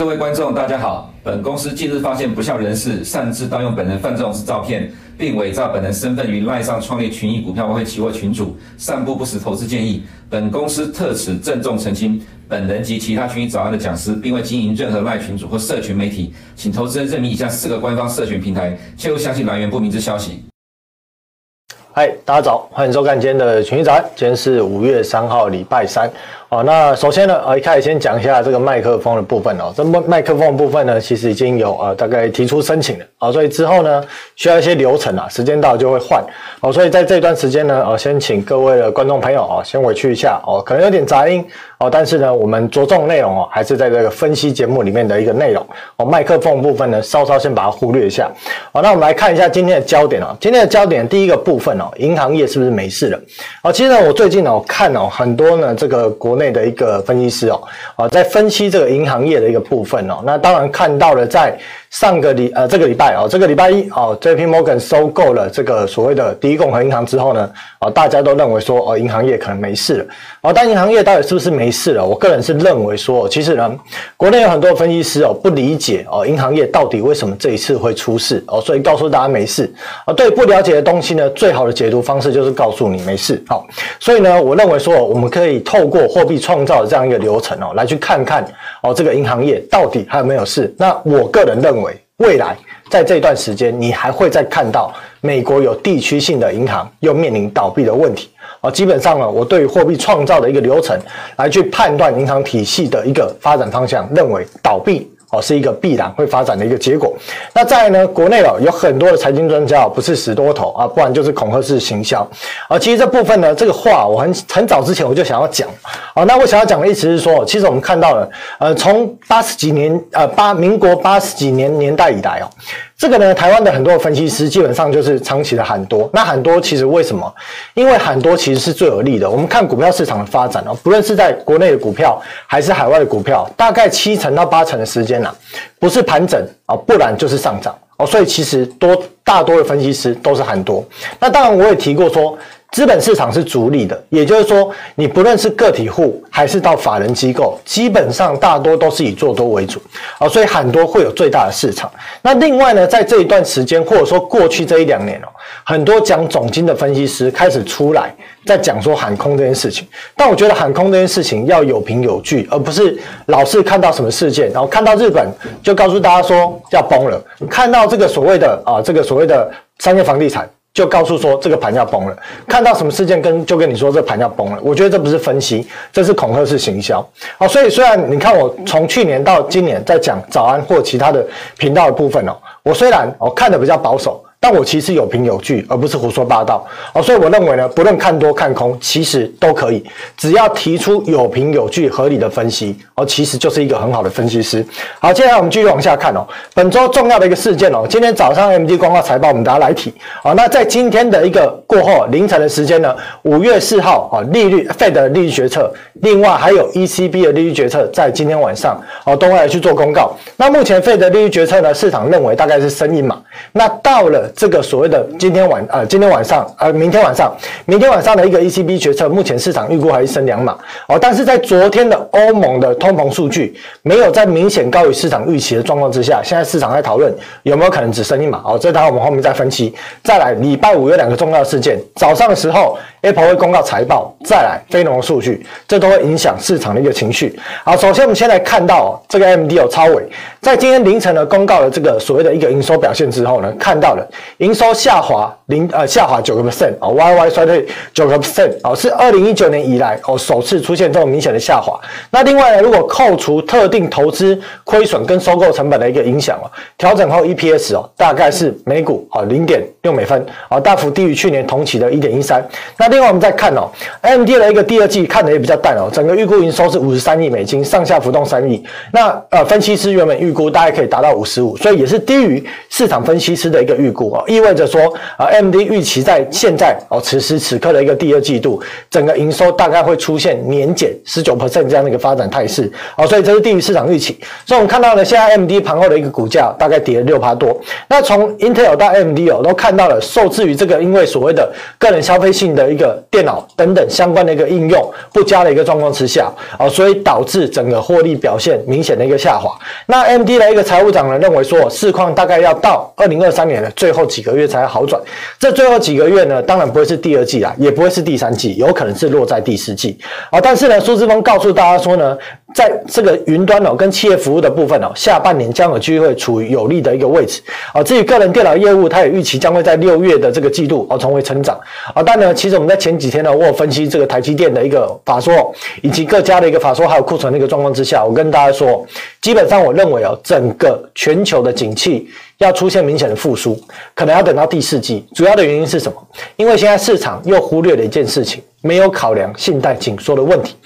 各位观众，大家好。本公司近日发现不肖人士擅自盗用本人范仲式照片，并伪造本人身份于赖上创立群益股票外汇期货群组，散布不实投资建议。本公司特此郑重澄清，本人及其他群益早安的讲师，并未经营任何赖群组或社群媒体，请投资人认明以下四个官方社群平台，切勿相信来源不明之消息。嗨，大家早，欢迎收看今天的群益早安。今天是五月三号，礼拜三。好，那首先呢，呃，一开始先讲一下这个麦克风的部分哦。这麦麦克风的部分呢，其实已经有呃大概提出申请了啊，所以之后呢，需要一些流程啊，时间到就会换。好，所以在这段时间呢，呃，先请各位的观众朋友啊，先委屈一下哦，可能有点杂音哦，但是呢，我们着重内容哦，还是在这个分析节目里面的一个内容哦。麦克风部分呢，稍稍先把它忽略一下。好，那我们来看一下今天的焦点啊，今天的焦点第一个部分哦，银行业是不是没事了？好，其实呢，我最近哦看哦很多呢这个国内的一个分析师哦，啊，在分析这个银行业的一个部分哦，那当然看到了在。上个礼呃这个礼拜哦，这个礼拜一哦，JP Morgan 收购了这个所谓的第一共和银行之后呢，啊，大家都认为说哦，银行业可能没事了。哦，但银行业到底是不是没事了？我个人是认为说，其实呢，国内有很多分析师哦，不理解哦，银行业到底为什么这一次会出事哦，所以告诉大家没事。啊，对不了解的东西呢，最好的解读方式就是告诉你没事。好，所以呢，我认为说，我们可以透过货币创造的这样一个流程哦，来去看看哦，这个银行业到底还有没有事。那我个人认为。未来在这段时间，你还会再看到美国有地区性的银行又面临倒闭的问题啊。基本上呢，我对于货币创造的一个流程来去判断银行体系的一个发展方向，认为倒闭。哦，是一个必然会发展的一个结果。那再来呢，国内哦有很多的财经专家不是死多头啊，不然就是恐吓式行销啊。其实这部分呢，这个话我很很早之前我就想要讲啊。那我想要讲的意思是说，其实我们看到了，呃，从八十几年呃八民国八十几年年代以来哦。这个呢，台湾的很多分析师基本上就是长期的喊多。那喊多其实为什么？因为喊多其实是最有利的。我们看股票市场的发展哦，不论是在国内的股票还是海外的股票，大概七成到八成的时间呢，不是盘整啊，不然就是上涨哦。所以其实多大多的分析师都是喊多。那当然我也提过说。资本市场是逐利的，也就是说，你不论是个体户还是到法人机构，基本上大多都是以做多为主啊，所以很多会有最大的市场。那另外呢，在这一段时间，或者说过去这一两年哦，很多讲总金的分析师开始出来在讲说喊空这件事情。但我觉得喊空这件事情要有凭有据，而不是老是看到什么事件，然后看到日本就告诉大家说要崩了，看到这个所谓的啊，这个所谓的商业房地产。就告诉说这个盘要崩了，看到什么事件跟就跟你说这盘要崩了，我觉得这不是分析，这是恐吓式行销。好，所以虽然你看我从去年到今年在讲早安或其他的频道的部分哦，我虽然我看的比较保守。但我其实有凭有据，而不是胡说八道哦，所以我认为呢，不论看多看空，其实都可以，只要提出有凭有据、合理的分析哦，其实就是一个很好的分析师。好，接下来我们继续往下看哦，本周重要的一个事件哦，今天早上 MD 公告财报，我们大家来提啊。那在今天的一个过后凌晨的时间呢，五月四号啊，利率 Fed 的利率决策，另外还有 ECB 的利率决策，在今天晚上哦都会来去做公告。那目前 Fed 的利率决策呢，市场认为大概是升一码，那到了。这个所谓的今天晚呃，今天晚上呃，明天晚上，明天晚上的一个 ECB 决策，目前市场预估还是升两码哦。但是在昨天的欧盟的通膨数据没有在明显高于市场预期的状况之下，现在市场在讨论有没有可能只升一码哦。这当然我们后面再分析。再来，礼拜五有两个重要事件，早上的时候 Apple 会公告财报，再来非农数据，这都会影响市场的一个情绪。好，首先我们先来看到这个 MD 有超微，在今天凌晨呢公告了这个所谓的一个营收表现之后呢，看到了。营收下滑零呃下滑九个 percent 啊，Y Y 衰退九个 percent 啊，是二零一九年以来哦首次出现这种明显的下滑。那另外呢，如果扣除特定投资亏损跟收购成本的一个影响哦，调整后 EPS 哦大概是每股啊零点六美分啊，大幅低于去年同期的一点一三。那另外我们再看哦，AMD 的一个第二季看的也比较淡哦，整个预估营收是五十三亿美金，上下浮动三亿。那呃分析师原本预估大概可以达到五十五，所以也是低于市场分析师的一个预估。哦，意味着说啊，MD 预期在现在哦此时此刻的一个第二季度，整个营收大概会出现年减十九 percent 这样的一个发展态势哦，所以这是低于市场预期。所以我们看到呢，现在 MD 盘后的一个股价大概跌了六趴多。那从 Intel 到 MD 哦，都看到了受制于这个因为所谓的个人消费性的一个电脑等等相关的一个应用不佳的一个状况之下哦，所以导致整个获利表现明显的一个下滑。那 M AMD 的一个财务长呢认为说，市况大概要到二零二三年的最后几个月才好转。这最后几个月呢，当然不会是第二季啊，也不会是第三季，有可能是落在第四季。啊，但是呢，苏志峰告诉大家说呢，在这个云端哦跟企业服务的部分哦，下半年将有机会处于有利的一个位置。啊，至于个人电脑业务，它也预期将会在六月的这个季度哦重回成长。啊，但呢，其实我们在前几天呢，我有分析这个台积电的一个法说，以及各家的一个法说还有库存的一个状况之下，我跟大家说，基本上我认为哦，整个全球的景气。要出现明显的复苏，可能要等到第四季。主要的原因是什么？因为现在市场又忽略了一件事情，没有考量信贷紧缩的问题。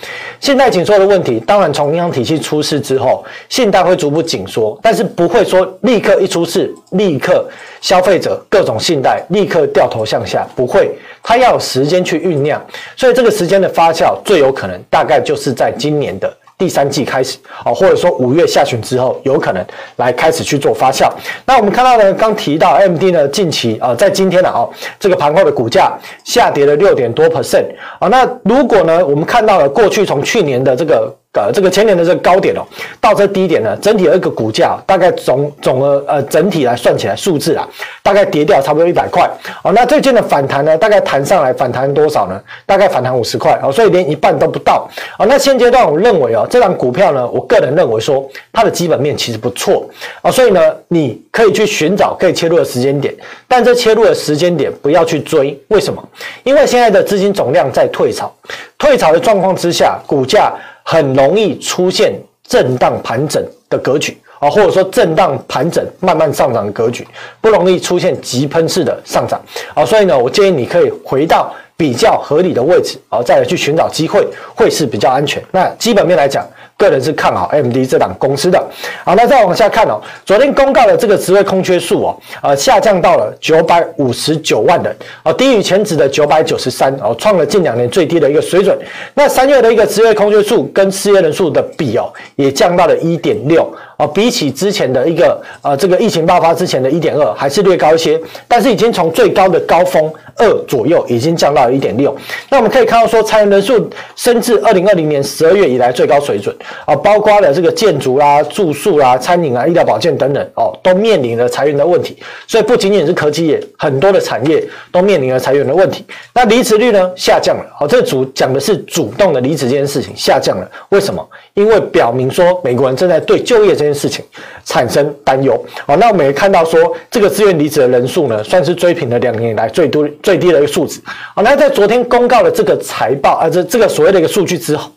信贷紧缩的问题，当然从银行体系出事之后，信贷会逐步紧缩，但是不会说立刻一出事，立刻消费者各种信贷立刻掉头向下，不会，它要有时间去酝酿。所以这个时间的发酵，最有可能大概就是在今年的。第三季开始啊，或者说五月下旬之后，有可能来开始去做发酵。那我们看到呢，刚提到 MD 呢，近期啊，在今天呢啊，这个盘后的股价下跌了六点多 percent 啊。那如果呢，我们看到了过去从去年的这个。呃，这个前年的这个高点哦，到这低点呢，整体的一个股价大概总总额呃整体来算起来数字啊，大概跌掉差不多一百块哦。那最近的反弹呢，大概弹上来反弹多少呢？大概反弹五十块哦，所以连一半都不到哦。那现阶段我认为哦，这档股票呢，我个人认为说它的基本面其实不错啊，所以呢，你可以去寻找可以切入的时间点，但这切入的时间点不要去追，为什么？因为现在的资金总量在退潮，退潮的状况之下，股价。很容易出现震荡盘整的格局啊，或者说震荡盘整慢慢上涨的格局，不容易出现急喷式的上涨啊。所以呢，我建议你可以回到比较合理的位置啊，再来去寻找机会，会是比较安全。那基本面来讲。个人是看好 MD 这档公司的。好，那再往下看哦，昨天公告的这个职位空缺数哦，呃，下降到了九百五十九万人，哦，低于前值的九百九十三，哦，创了近两年最低的一个水准。那三月的一个职位空缺数跟失业人数的比哦，也降到了一点六。哦，比起之前的一个呃，这个疫情爆发之前的一点二，还是略高一些，但是已经从最高的高峰二左右，已经降到了一点六。那我们可以看到说，裁员人数升至二零二零年十二月以来最高水准啊，包括了这个建筑啦、住宿啦、餐饮啊、医疗保健等等哦，都面临了裁员的问题。所以不仅仅是科技业，很多的产业都面临了裁员的问题。那离职率呢下降了，哦，这主讲的是主动的离职这件事情下降了，为什么？因为表明说美国人正在对就业这件事情产生担忧。好，那我们也看到说，这个自愿离职的人数呢，算是追平了两年以来最多最低的一个数字。好，那在昨天公告的这个财报啊，这这个所谓的一个数据之后。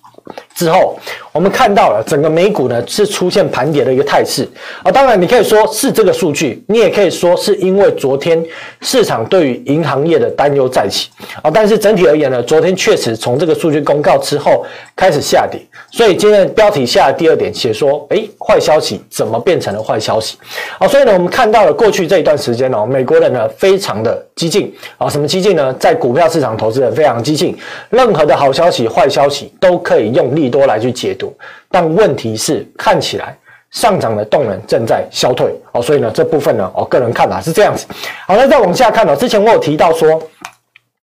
之后，我们看到了整个美股呢是出现盘跌的一个态势啊。当然，你可以说是这个数据，你也可以说是因为昨天市场对于银行业的担忧再起啊。但是整体而言呢，昨天确实从这个数据公告之后开始下跌。所以今天的标题下的第二点写说，诶，坏消息怎么变成了坏消息啊？所以呢，我们看到了过去这一段时间呢，美国人呢非常的激进啊。什么激进呢？在股票市场投资人非常激进，任何的好消息、坏消息都可以用利多来去解读，但问题是看起来上涨的动能正在消退哦，所以呢这部分呢，我个人看法是这样子。好，那再往下看哦，之前我有提到说，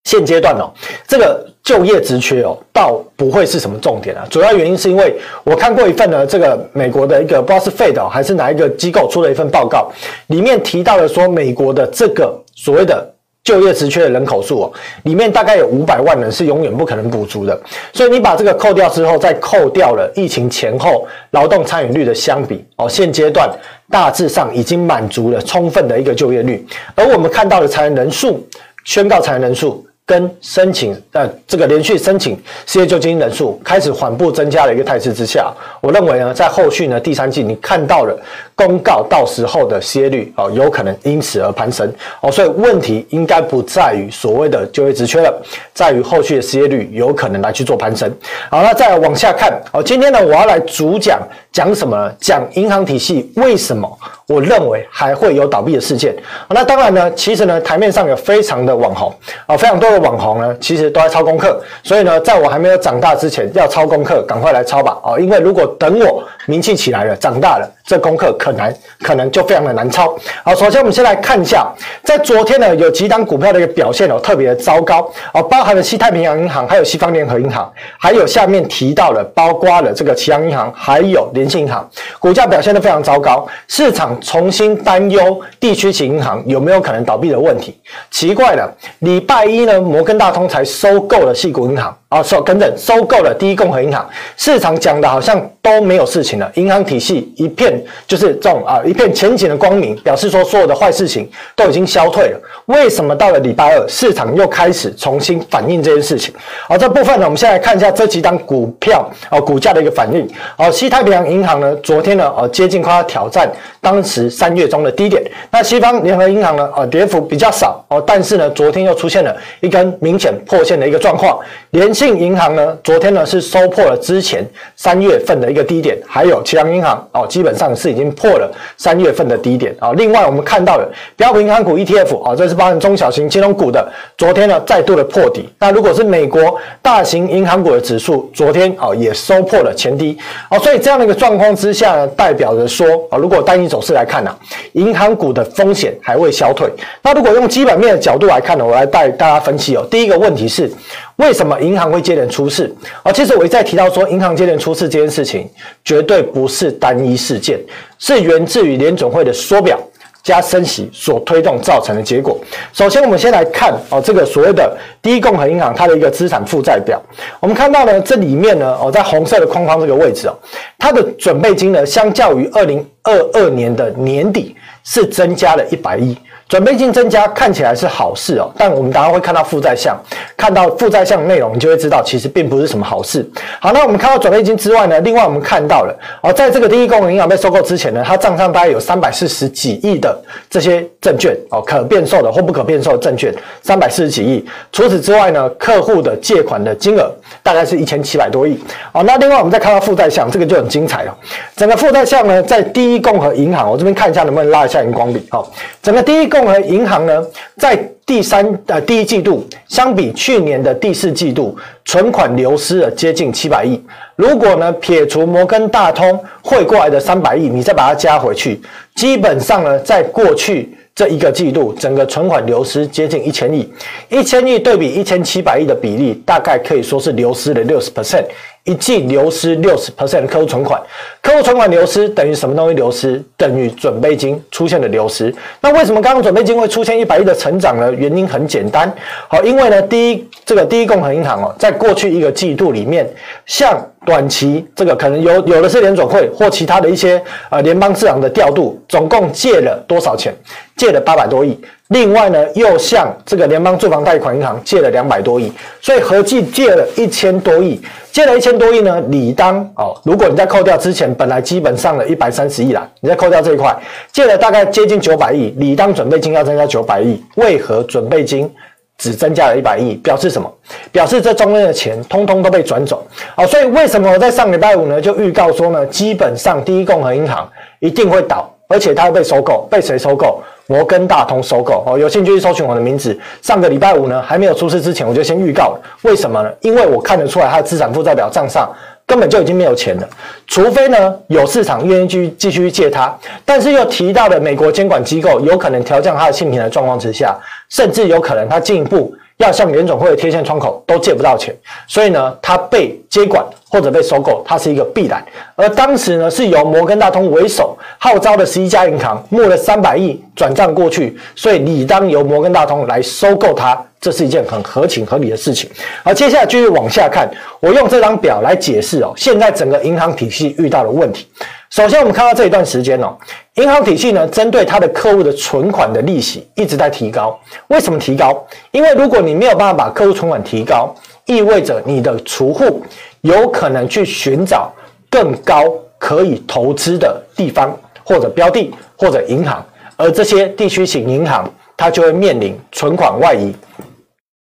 现阶段哦，这个就业职缺哦，倒不会是什么重点啊，主要原因是因为我看过一份呢，这个美国的一个不知道是 Fed 还是哪一个机构出了一份报告，里面提到了说美国的这个所谓的。就业职缺的人口数哦，里面大概有五百万人是永远不可能补足的，所以你把这个扣掉之后，再扣掉了疫情前后劳动参与率的相比哦，现阶段大致上已经满足了充分的一个就业率，而我们看到的裁员人数，宣告裁员人数跟申请呃这个连续申请失业救济金人数开始缓步增加的一个态势之下，我认为呢，在后续呢第三季你看到了公告到时候的失业率哦，有可能因此而攀升哦，所以问题应该不在于所谓的就业职缺了，在于后续的失业率有可能来去做攀升。好，那再往下看哦，今天呢我要来主讲讲什么？讲银行体系为什么我认为还会有倒闭的事件。那当然呢，其实呢台面上有非常的网红啊，非常多的。网红呢，其实都在抄功课，所以呢，在我还没有长大之前，要抄功课，赶快来抄吧啊！因为如果等我名气起来了，长大了，这功课可能可能就非常的难抄。好，首先我们先来看一下，在昨天呢，有几档股票的一个表现哦，特别的糟糕哦，包含了西太平洋银行，还有西方联合银行，还有下面提到的，包括了这个启阳银行，还有联信银行，股价表现得非常糟糕，市场重新担忧地区型银行有没有可能倒闭的问题。奇怪了，礼拜一呢？摩根大通才收购了系股银行。啊，收跟着收购了第一共和银行，市场讲的好像都没有事情了，银行体系一片就是这种啊一片前景的光明，表示说所有的坏事情都已经消退了。为什么到了礼拜二，市场又开始重新反映这件事情？好，这部分呢，我们先来看一下这几档股票啊股价的一个反应。哦，西太平洋银行呢，昨天呢，哦接近快要挑战当时三月中的低点。那西方联合银行呢，哦跌幅比较少哦，但是呢，昨天又出现了一根明显破线的一个状况，联信。银行呢，昨天呢是收破了之前三月份的一个低点，还有其他银行哦，基本上是已经破了三月份的低点啊。另外，我们看到了标普银行股 ETF 啊，这是包含中小型金融股的，昨天呢再度的破底。那如果是美国大型银行股的指数，昨天啊也收破了前低哦。所以这样的一个状况之下呢，代表着说啊，如果单一走势来看呢，银行股的风险还未消退。那如果用基本面的角度来看呢，我来带大家分析哦。第一个问题是。为什么银行会接连出事？啊，其实我一再提到说，银行接连出事这件事情绝对不是单一事件，是源自于联准会的缩表加升息所推动造成的结果。首先，我们先来看哦，这个所谓的第一共和银行它的一个资产负债表，我们看到呢，这里面呢，哦，在红色的框框这个位置哦，它的准备金呢，相较于二零二二年的年底是增加了一百亿。准备金增加看起来是好事哦，但我们等下会看到负债项，看到负债项的内容，你就会知道其实并不是什么好事。好，那我们看到准备金之外呢，另外我们看到了哦，在这个第一共和银行被收购之前呢，它账上大概有三百四十几亿的这些证券哦，可变售的或不可变售的证券三百四十几亿。除此之外呢，客户的借款的金额大概是一千七百多亿哦。那另外我们再看到负债项，这个就很精彩了。整个负债项呢，在第一共和银行，我这边看一下能不能拉一下荧光笔哦。整个第一。共和银行呢，在第三呃第一季度相比去年的第四季度，存款流失了接近七百亿。如果呢撇除摩根大通汇过来的三百亿，你再把它加回去，基本上呢，在过去这一个季度，整个存款流失接近一千亿。一千亿对比一千七百亿的比例，大概可以说是流失了六十 percent。一季流失六十 percent 的客户存款，客户存款流失等于什么东西流失？等于准备金出现的流失。那为什么刚刚准备金会出现一百亿的成长呢？原因很简单，好，因为呢，第一，这个第一共和银行哦，在过去一个季度里面，向短期这个可能有有的是联准会或其他的一些呃联邦市场的调度，总共借了多少钱？借了八百多亿。另外呢，又向这个联邦住房贷款银行借了两百多亿，所以合计借了一千多亿。借了一千多亿呢，理当哦，如果你再扣掉之前本来基本上的一百三十亿啦，你再扣掉这一块，借了大概接近九百亿，理当准备金要增加九百亿，为何准备金只增加了一百亿？表示什么？表示这中间的钱通通都被转走。好，所以为什么我在上礼拜五呢就预告说呢，基本上第一共和银行一定会倒，而且它会被收购，被谁收购？摩根大通收购哦，有兴趣去搜寻我的名字。上个礼拜五呢，还没有出事之前，我就先预告了。为什么呢？因为我看得出来，它的资产负债表账上根本就已经没有钱了。除非呢，有市场愿意继续继续借它，但是又提到了美国监管机构有可能调降它的信评的状况之下，甚至有可能它进一步要向联总会的贴现窗口都借不到钱，所以呢，它被接管。或者被收购，它是一个必然。而当时呢，是由摩根大通为首号召的十一家银行募了三百亿转账过去，所以理当由摩根大通来收购它，这是一件很合情合理的事情。好，接下来继续往下看，我用这张表来解释哦，现在整个银行体系遇到的问题。首先，我们看到这一段时间哦，银行体系呢，针对它的客户的存款的利息一直在提高。为什么提高？因为如果你没有办法把客户存款提高，意味着你的储户有可能去寻找更高可以投资的地方，或者标的，或者银行，而这些地区型银行，它就会面临存款外移。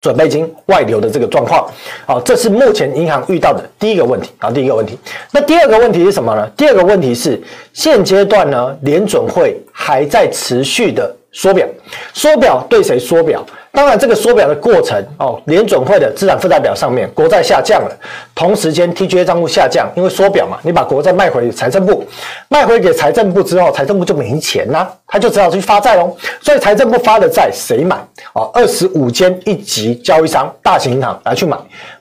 准备金外流的这个状况，好，这是目前银行遇到的第一个问题啊，第一个问题。那第二个问题是什么呢？第二个问题是现阶段呢，联准会还在持续的缩表，缩表对谁缩表？当然，这个缩表的过程哦，联准会的资产负债表上面国债下降了，同时间 TGA 账户下降，因为缩表嘛，你把国债卖回财政部，卖回给财政部之后，财政部就没钱啦，他就只好去发债喽。所以财政部发的债谁买？哦，二十五间一级交易商、大型银行来去买，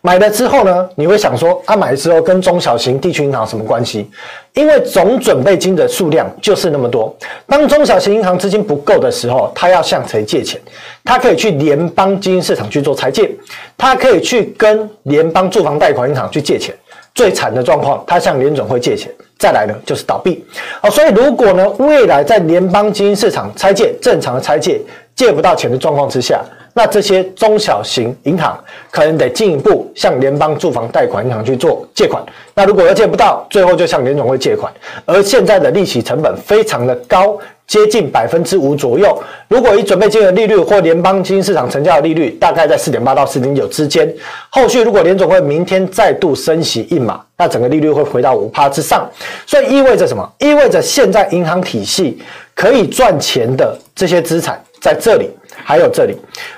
买了之后呢，你会想说，啊、买了之后跟中小型地区银行什么关系？因为总准备金的数量就是那么多，当中小型银行资金不够的时候，他要向谁借钱？他可以去联邦基金市场去做拆借，他可以去跟联邦住房贷款银行去借钱。最惨的状况，他向联准会借钱，再来呢就是倒闭。好，所以如果呢未来在联邦基金市场拆借正常的拆借借不到钱的状况之下，那这些中小型银行可能得进一步向联邦住房贷款银行去做借款。那如果又借不到，最后就向联总会借款。而现在的利息成本非常的高，接近百分之五左右。如果以准备金的利率或联邦基金市场成交的利率，大概在四点八到四点九之间。后续如果联总会明天再度升息一码，那整个利率会回到五趴之上。所以意味着什么？意味着现在银行体系可以赚钱的这些资产在这里。还有这里，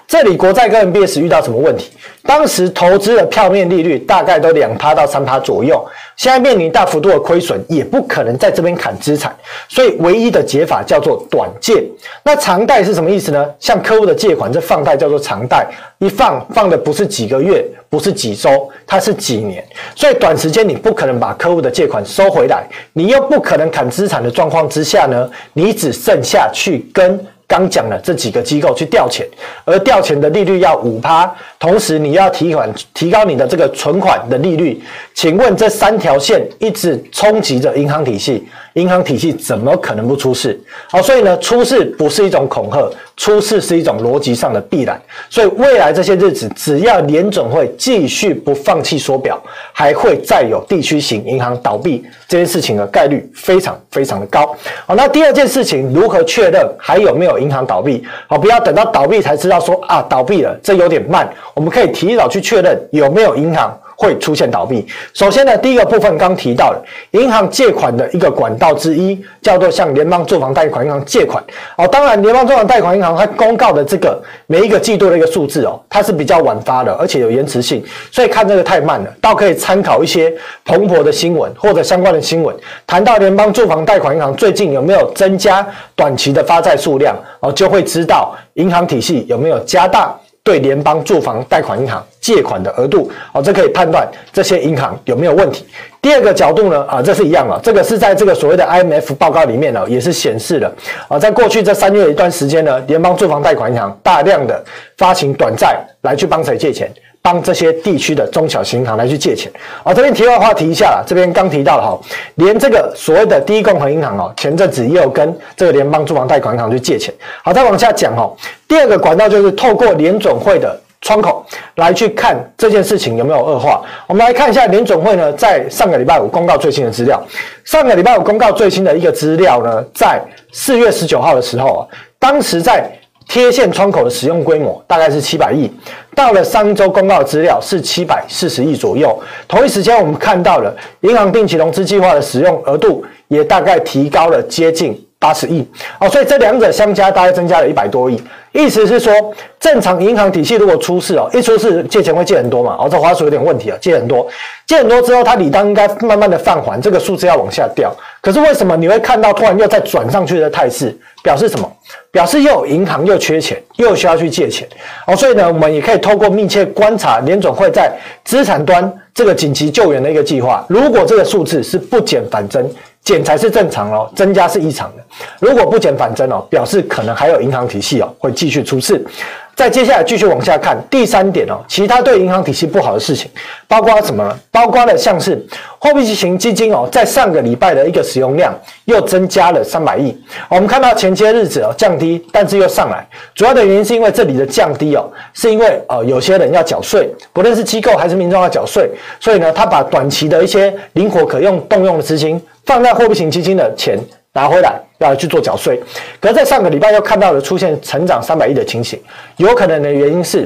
这里国债跟 MBS 遇到什么问题？当时投资的票面利率大概都两趴到三趴左右，现在面临大幅度的亏损，也不可能在这边砍资产，所以唯一的解法叫做短借。那长贷是什么意思呢？向客户的借款，这放贷叫做长贷，一放放的不是几个月，不是几周，它是几年，所以短时间你不可能把客户的借款收回来，你又不可能砍资产的状况之下呢，你只剩下去跟。刚讲了这几个机构去调钱，而调钱的利率要五趴，同时你要提款提高你的这个存款的利率，请问这三条线一直冲击着银行体系，银行体系怎么可能不出事？好，所以呢，出事不是一种恐吓，出事是一种逻辑上的必然。所以未来这些日子，只要联准会继续不放弃缩表，还会再有地区型银行倒闭这件事情的概率非常非常的高。好，那第二件事情如何确认还有没有？银行倒闭，好，不要等到倒闭才知道说啊，倒闭了，这有点慢。我们可以提早去确认有没有银行会出现倒闭。首先呢，第一个部分刚提到了银行借款的一个管道之一，叫做向联邦住房贷款银行借款。哦，当然联邦住房贷款银行它公告的这个每一个季度的一个数字哦，它是比较晚发的，而且有延迟性，所以看这个太慢了。倒可以参考一些蓬勃的新闻或者相关的新闻，谈到联邦住房贷款银行最近有没有增加短期的发债数量，哦，就会知道银行体系有没有加大。对联邦住房贷款银行借款的额度，哦，这可以判断这些银行有没有问题。第二个角度呢，啊，这是一样了，这个是在这个所谓的 IMF 报告里面呢，也是显示了，啊，在过去这三月一段时间呢，联邦住房贷款银行大量的发行短债来去帮谁借钱。帮这些地区的中小型银行来去借钱，好，这边题外话提一下啦，这边刚提到了哈，连这个所谓的第一共和银行哦，前阵子也有跟这个联邦住房贷款银行去借钱。好，再往下讲哦，第二个管道就是透过联准会的窗口来去看这件事情有没有恶化。我们来看一下联准会呢，在上个礼拜五公告最新的资料。上个礼拜五公告最新的一个资料呢，在四月十九号的时候啊，当时在贴现窗口的使用规模大概是七百亿，到了上周公告资料是七百四十亿左右。同一时间，我们看到了银行定期融资计划的使用额度也大概提高了接近八十亿。哦，所以这两者相加大概增加了一百多亿。意思是说，正常银行体系如果出事哦，一出事借钱会借很多嘛，哦，这话术有点问题啊，借很多，借很多之后，它理当应该慢慢的放缓，这个数字要往下掉。可是为什么你会看到突然又再转上去的态势？表示什么？表示又有银行又缺钱，又需要去借钱。哦，所以呢，我们也可以透过密切观察联准会在资产端这个紧急救援的一个计划。如果这个数字是不减反增，减才是正常哦，增加是异常的。如果不减反增哦，表示可能还有银行体系哦会继续出事。再接下来继续往下看，第三点哦，其他对银行体系不好的事情，包括什么呢？包括了像是货币型基金哦，在上个礼拜的一个使用量又增加了三百亿。我们看到前些日子哦降低，但是又上来，主要的原因是因为这里的降低哦，是因为呃有些人要缴税，不论是机构还是民众要缴税，所以呢，他把短期的一些灵活可用动用的资金放在货币型基金的钱拿回来。要去做缴税，可是在上个礼拜又看到了出现成长三百亿的情形，有可能的原因是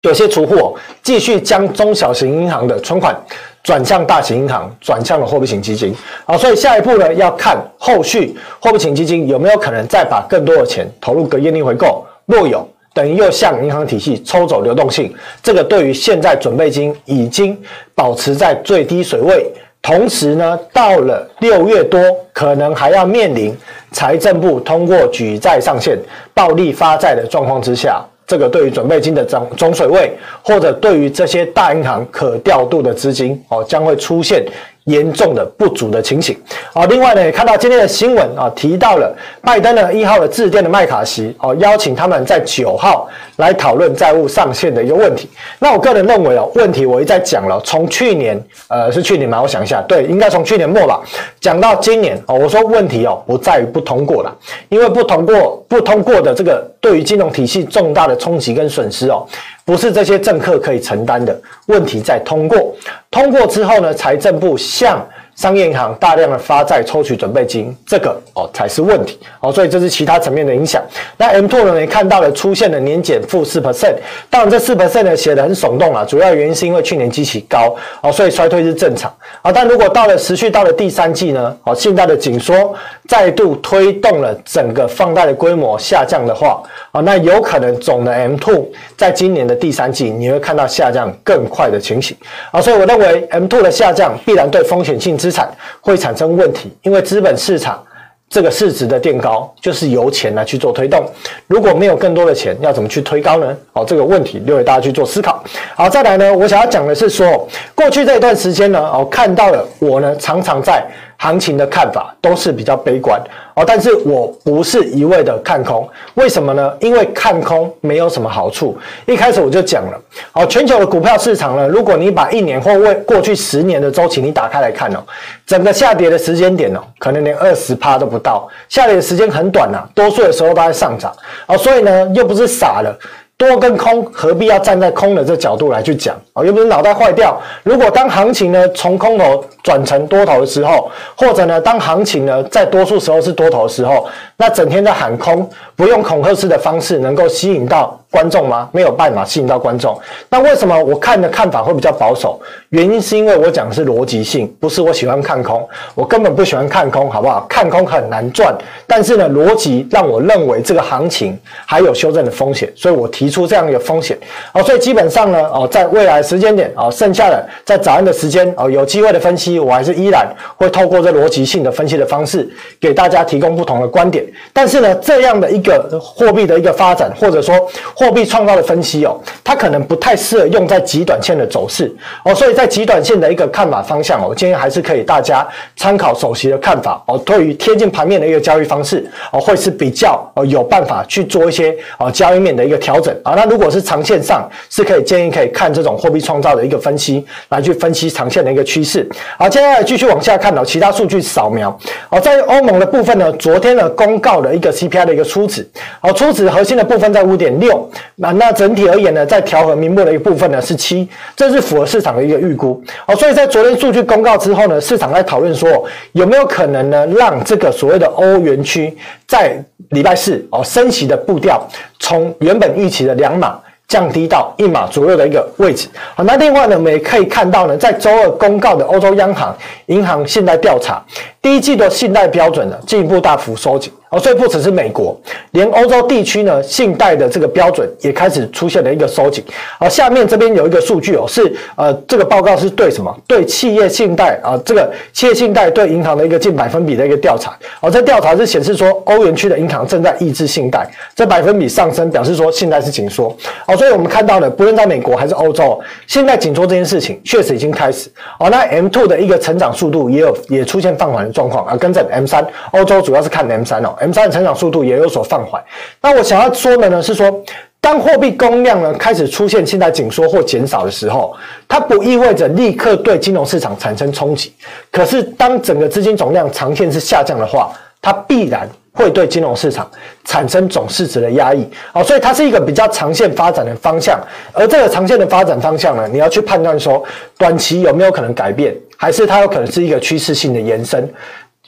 有些储户继续将中小型银行的存款转向大型银行，转向了货币型基金啊，所以下一步呢，要看后续货币型基金有没有可能再把更多的钱投入隔夜逆回购，若有，等于又向银行体系抽走流动性，这个对于现在准备金已经保持在最低水位。同时呢，到了六月多，可能还要面临财政部通过举债上限、暴力发债的状况之下，这个对于准备金的总总水位，或者对于这些大银行可调度的资金哦，将会出现。严重的不足的情形啊，另外呢，也看到今天的新闻啊，提到了拜登呢一号的致电的麦卡锡哦，邀请他们在九号来讨论债务上限的一个问题。那我个人认为哦，问题我一再讲了，从去年呃是去年吗？我想一下，对，应该从去年末吧，讲到今年哦，我说问题哦不在于不通过了，因为不通过不通过的这个对于金融体系重大的冲击跟损失哦。不是这些政客可以承担的问题，在通过。通过之后呢，财政部向商业银行大量的发债抽取准备金，这个哦才是问题哦，所以这是其他层面的影响。那 M2 呢也看到了出现了年减负四 percent，当然这四 percent 呢写得很耸动啊，主要原因是因为去年基期高哦，所以衰退是正常啊。但如果到了持续到了第三季呢，哦，信贷的紧缩再度推动了整个放贷的规模下降的话啊，那有可能总的 M2 在今年的第三季你会看到下降更快的情形啊，所以我认为 M2 的下降必然对风险性资产会产生问题，因为资本市场这个市值的垫高，就是由钱来去做推动。如果没有更多的钱，要怎么去推高呢？哦，这个问题留给大家去做思考。好，再来呢，我想要讲的是说，过去这一段时间呢，哦，看到了我呢，常常在。行情的看法都是比较悲观哦，但是我不是一味的看空，为什么呢？因为看空没有什么好处。一开始我就讲了，哦，全球的股票市场呢，如果你把一年或为过去十年的周期你打开来看哦，整个下跌的时间点哦，可能连二十趴都不到，下跌的时间很短呐，多数的时候都在上涨哦，所以呢，又不是傻了。多跟空，何必要站在空的这角度来去讲啊？又不是脑袋坏掉。如果当行情呢从空头转成多头的时候，或者呢当行情呢在多数时候是多头的时候，那整天在喊空，不用恐吓式的方式能够吸引到观众吗？没有办法吸引到观众。那为什么我看的看法会比较保守？原因是因为我讲的是逻辑性，不是我喜欢看空，我根本不喜欢看空，好不好？看空很难赚，但是呢逻辑让我认为这个行情还有修正的风险，所以我提。出这样一个风险，哦，所以基本上呢，哦，在未来时间点，哦，剩下的在早安的时间，哦，有机会的分析，我还是依然会透过这逻辑性的分析的方式，给大家提供不同的观点。但是呢，这样的一个货币的一个发展，或者说货币创造的分析，哦，它可能不太适合用在极短线的走势，哦，所以在极短线的一个看法方向，哦，建议还是可以大家参考首席的看法，哦，对于贴近盘面的一个交易方式，哦，会是比较哦有办法去做一些哦交易面的一个调整。啊，那如果是长线上，是可以建议可以看这种货币创造的一个分析，来去分析长线的一个趋势。好，接下来继续往下看哦，其他数据扫描。哦，在欧盟的部分呢，昨天呢公告了一个 CPI 的一个初值，哦，初值核心的部分在五点六，那那整体而言呢，在调和名目的一部分呢是七，这是符合市场的一个预估。哦，所以在昨天数据公告之后呢，市场在讨论说有没有可能呢，让这个所谓的欧元区在礼拜四哦升息的步调。从原本预期的两码降低到一码左右的一个位置。好，那另外呢，我们也可以看到呢，在周二公告的欧洲央行银行信贷调查，第一季度信贷标准呢进一步大幅收紧。哦，所以不只是美国，连欧洲地区呢，信贷的这个标准也开始出现了一个收紧。好，下面这边有一个数据哦，是呃，这个报告是对什么？对企业信贷啊，这个企业信贷对银行的一个近百分比的一个调查。哦，这调查是显示说，欧元区的银行正在抑制信贷，这百分比上升，表示说信贷是紧缩。哦，所以我们看到呢，不论在美国还是欧洲，信贷紧缩这件事情确实已经开始。哦，那 M two 的一个成长速度也有也出现放缓的状况啊，跟着 M3，欧洲主要是看 M3 哦。M3 的成长速度也有所放缓。那我想要说的呢，是说当货币供量呢开始出现现在紧缩或减少的时候，它不意味着立刻对金融市场产生冲击。可是当整个资金总量长线是下降的话，它必然会对金融市场产生总市值的压抑。哦，所以它是一个比较长线发展的方向。而这个长线的发展方向呢，你要去判断说短期有没有可能改变，还是它有可能是一个趋势性的延伸。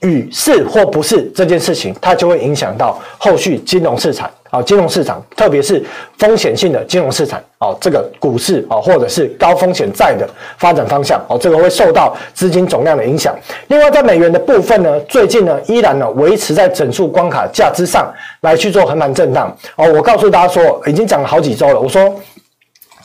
与是或不是这件事情，它就会影响到后续金融市场啊，金融市场，特别是风险性的金融市场哦，这个股市啊，或者是高风险债的发展方向哦，这个会受到资金总量的影响。另外，在美元的部分呢，最近呢依然呢维持在整数关卡价之上来去做横盘震荡哦。我告诉大家说，已经讲了好几周了，我说。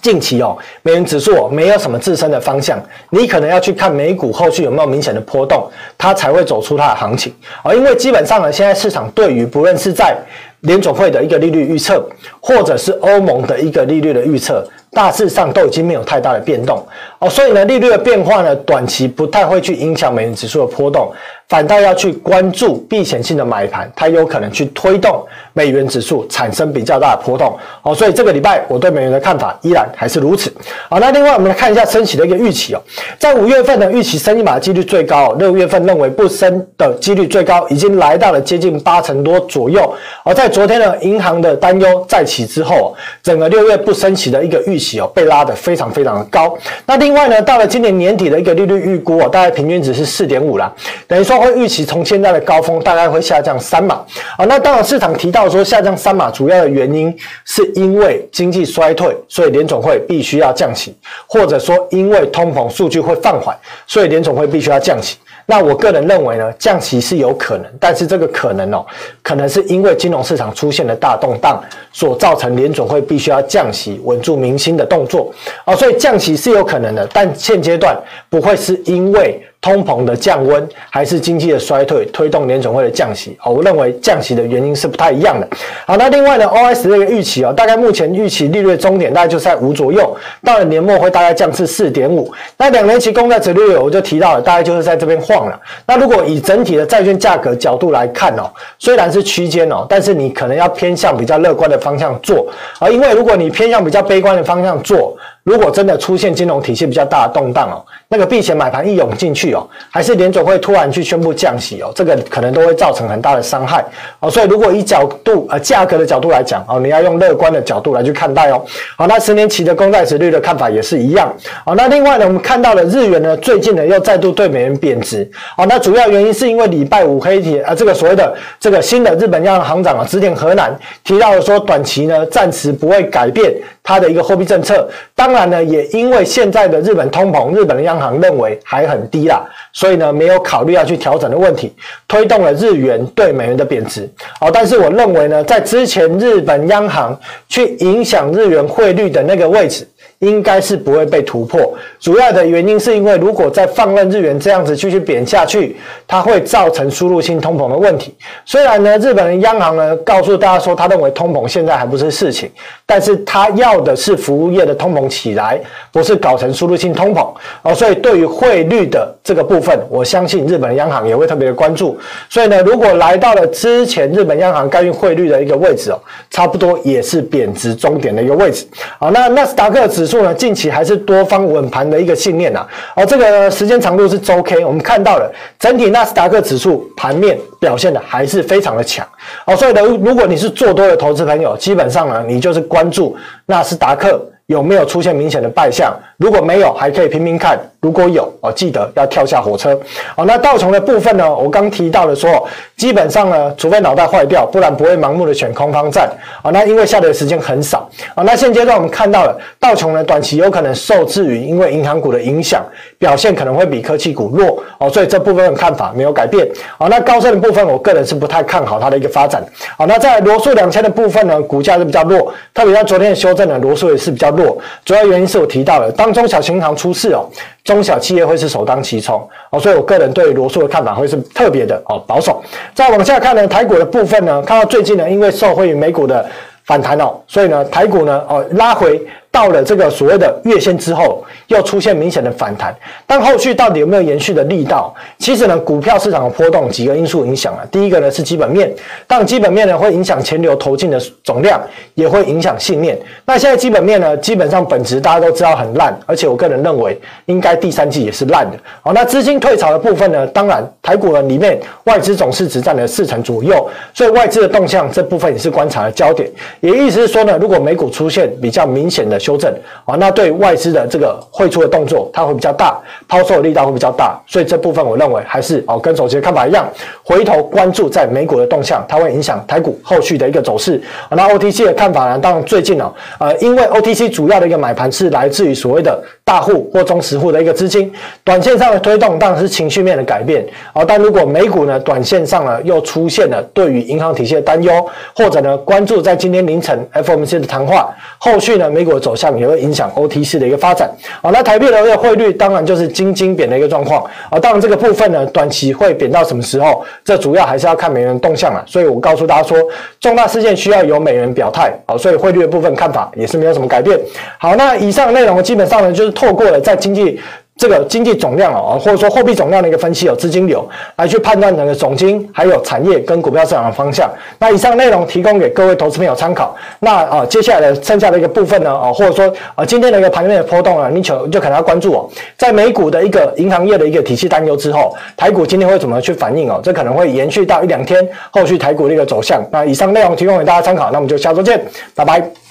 近期哦，美元指数没有什么自身的方向，你可能要去看美股后续有没有明显的波动，它才会走出它的行情而。因为基本上呢，现在市场对于不论是在联总会的一个利率预测，或者是欧盟的一个利率的预测，大致上都已经没有太大的变动哦。所以呢，利率的变化呢，短期不太会去影响美元指数的波动。反倒要去关注避险性的买盘，它有可能去推动美元指数产生比较大的波动。哦，所以这个礼拜我对美元的看法依然还是如此。好，那另外我们来看一下升息的一个预期哦，在五月份呢，预期升一码几率最高，六月份认为不升的几率最高，已经来到了接近八成多左右。而在昨天呢，银行的担忧再起之后，整个六月不升息的一个预期哦，被拉得非常非常的高。那另外呢，到了今年年底的一个利率预估哦，大概平均值是四点五啦，等于说。会预期从现在的高峰大概会下降三码啊，那当然市场提到说下降三码主要的原因是因为经济衰退，所以联总会必须要降息，或者说因为通膨数据会放缓，所以联总会必须要降息。那我个人认为呢，降息是有可能，但是这个可能哦，可能是因为金融市场出现了大动荡，所造成联准会必须要降息稳住民心的动作啊，所以降息是有可能的，但现阶段不会是因为。通膨的降温还是经济的衰退推动联总会的降息？哦，我认为降息的原因是不太一样的。好，那另外呢，OS 这个预期哦，大概目前预期利率的终点大概就在五左右，到了年末会大概降至四点五。那两年期公债殖利率我就提到了，大概就是在这边晃了。那如果以整体的债券价格角度来看哦，虽然是区间哦，但是你可能要偏向比较乐观的方向做啊，因为如果你偏向比较悲观的方向做。如果真的出现金融体系比较大的动荡哦，那个避险买盘一涌进去哦，还是联总会突然去宣布降息哦，这个可能都会造成很大的伤害哦。所以如果以角度呃价格的角度来讲哦，你要用乐观的角度来去看待哦。好，那十年期的公债殖率的看法也是一样。好，那另外呢，我们看到了日元呢最近呢又再度对美元贬值。好，那主要原因是因为礼拜五黑铁啊这个所谓的这个新的日本央行行长啊植田和男提到了说短期呢暂时不会改变它的一个货币政策。当然但呢，也因为现在的日本通膨，日本的央行认为还很低啦，所以呢，没有考虑要去调整的问题，推动了日元对美元的贬值。好，但是我认为呢，在之前日本央行去影响日元汇率的那个位置。应该是不会被突破，主要的原因是因为如果再放任日元这样子继续贬下去，它会造成输入性通膨的问题。虽然呢，日本的央行呢告诉大家说，他认为通膨现在还不是事情，但是他要的是服务业的通膨起来，不是搞成输入性通膨哦。所以对于汇率的这个部分，我相信日本央行也会特别的关注。所以呢，如果来到了之前日本央行干预汇率的一个位置哦，差不多也是贬值终点的一个位置。好，那纳斯达克指数呢，近期还是多方稳盘的一个信念呐、啊。而这个时间长度是周 K，我们看到了整体纳斯达克指数盘面表现的还是非常的强。哦，所以呢，如果你是做多的投资朋友，基本上呢，你就是关关注纳斯达克有没有出现明显的败相。如果没有，还可以拼拼看；如果有，哦，记得要跳下火车。哦，那道琼的部分呢？我刚提到的说，基本上呢，除非脑袋坏掉，不然不会盲目的选空方战。啊，那因为下跌的时间很少。啊，那现阶段我们看到了道琼呢，短期有可能受制于因为银行股的影响，表现可能会比科技股弱。哦，所以这部分看法没有改变。啊，那高盛的部分，我个人是不太看好它的一个发展。好，那在罗素两千的部分呢，股价是比较弱，特别在昨天的修正呢，罗素也是比较弱。主要原因是我提到了当。中小型银行出事哦，中小企业会是首当其冲哦，所以我个人对罗素的看法会是特别的哦保守。再往下看呢，台股的部分呢，看到最近呢，因为受惠于美股的反弹哦，所以呢，台股呢哦拉回到了这个所谓的月线之后，又出现明显的反弹，但后续到底有没有延续的力道？其实呢，股票市场的波动几个因素影响啊。第一个呢是基本面，当然基本面呢会影响钱流投进的总量，也会影响信念。那现在基本面呢，基本上本质大家都知道很烂，而且我个人认为应该第三季也是烂的。好，那资金退潮的部分呢，当然台股呢里面外资总市值占了四成左右，所以外资的动向这部分也是观察的焦点。也意思是说呢，如果美股出现比较明显的修正，啊，那对外资的这个汇出的动作，它会比较大，抛售的力道会比较大，所以这部分我认为还是哦，跟首席的看法一样，回头关注在美股的动向，它会影响台股后续的一个走势。那 OTC 的看法呢？当然最近呢，呃，因为 OTC 主要的一个买盘是来自于所谓的大户或中实户的一个资金，短线上的推动当然是情绪面的改变。啊，但如果美股呢，短线上呢又出现了对于银行体系的担忧，或者呢关注在今天凌晨 FOMC 的谈话，后续呢美股的走走向也会影响 OTC 的一个发展。好，那台币的一个汇率当然就是金金贬的一个状况。啊，当然这个部分呢，短期会贬到什么时候？这主要还是要看美元动向了。所以我告诉大家说，重大事件需要由美元表态。好，所以汇率的部分看法也是没有什么改变。好，那以上内容基本上呢，就是透过了在经济。这个经济总量啊，或者说货币总量的一个分析，有资金流来去判断整个总经还有产业跟股票市场的方向。那以上内容提供给各位投资朋友参考。那啊，接下来的剩下的一个部分呢，啊，或者说啊，今天的一个盘面的波动啊，你就就可能要关注哦，在美股的一个银行业的一个体系担忧之后，台股今天会怎么去反应哦？这可能会延续到一两天，后续台股的一个走向。那以上内容提供给大家参考，那我们就下周见，拜拜。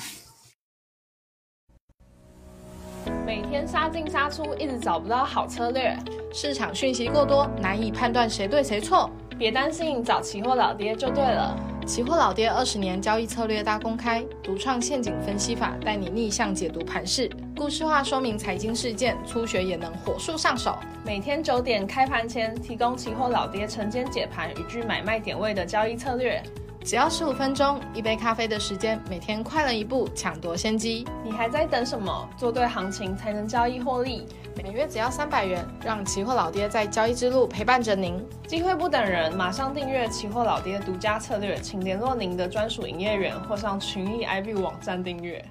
杀进杀出，一直找不到好策略，市场讯息过多，难以判断谁对谁错。别担心，找期货老爹就对了。期货老爹二十年交易策略大公开，独创陷阱分析法，带你逆向解读盘势，故事化说明财经事件，初学也能火速上手。每天九点开盘前，提供期货老爹晨间解盘与具买卖点位的交易策略。只要十五分钟，一杯咖啡的时间，每天快了一步，抢夺先机。你还在等什么？做对行情才能交易获利。每月只要三百元，让期货老爹在交易之路陪伴着您。机会不等人，马上订阅期货老爹独家策略，请联络您的专属营业员或上群益 IB 网站订阅。